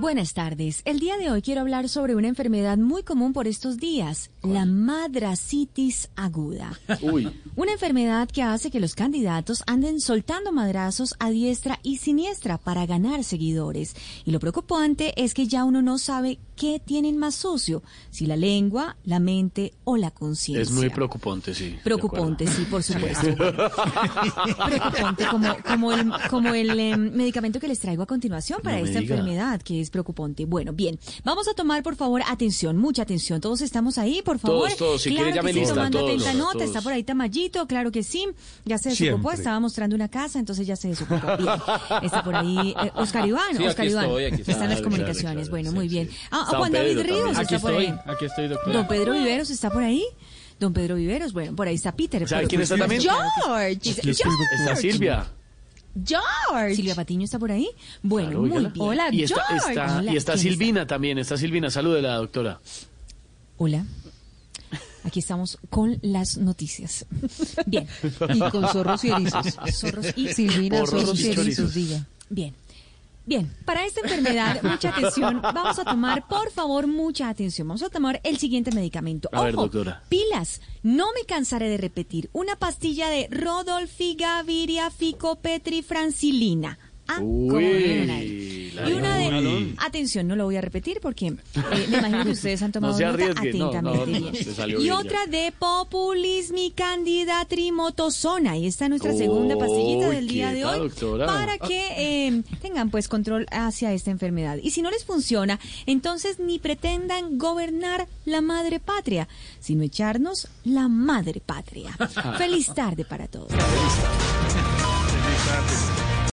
Buenas tardes. El día de hoy quiero hablar sobre una enfermedad muy común por estos días, la madracitis aguda. Uy. Una enfermedad que hace que los candidatos anden soltando madrazos a diestra y siniestra para ganar seguidores. Y lo preocupante es que ya uno no sabe qué tienen más sucio, si la lengua, la mente o la conciencia. Es muy preocupante, sí. Preocupante, sí, por supuesto. preocupante, como, como el, como el eh, medicamento que les traigo a continuación para No esta enfermedad, que es preocupante. Bueno, bien, vamos a tomar, por favor, atención, mucha atención. Todos estamos ahí, por favor. Todos, todos, si claro quiere, que sí, lista, tomando todos, atenta nota. todos. Está por ahí Tamayito, claro que sí. Ya se desocupó, Siempre. estaba mostrando una casa, entonces ya se desocupó. Bien. Está por ahí eh, Oscar Iván, Sí, Oscar Iván. estoy, aquí estoy. Está en las comunicaciones. claro, bueno, sí, muy bien. Ah, San Juan David Pedro Ríos también. Aquí está por estoy, ahí. aquí estoy, doctora. Don Pedro Viveros está por ahí. Don Pedro Viveros, bueno, por ahí está Peter. ¿Sabe quién está también? George. Doctora. Está Silvia. George. Silvia Patiño está por ahí. Bueno, Claro, muy bien. Hola, Y está, George. está- Hola, y está ¿quién Silvina también. Está Silvina. Salúdela, doctora. Hola. Aquí estamos con las noticias. Bien. Y con zorros y erizos. Zorros y Silvina, Porros zorros y y erizos, diga. Bien. Bien, para esta enfermedad, mucha atención. Vamos a tomar, por favor, mucha atención. Vamos a tomar el siguiente medicamento. A ver, Ojo, doctora. Pilas. No me cansaré de repetir. Una pastilla de Rodolfigaviria ficopetrifrancilina. Ah, ¿cómo ahí? Uy. la Y una de... Atención, no lo voy a repetir porque eh, me imagino que ustedes han tomado No nota atentamente no, y bien ya. otra de populismi candida trimotosona. Ahí está nuestra segunda pastillita del día ¿qué de hoy doctora? para que eh, tengan pues control hacia esta enfermedad. Y si no les funciona, entonces ni pretendan gobernar la madre patria, sino echarnos la madre patria. Feliz tarde para todos. Feliz tarde.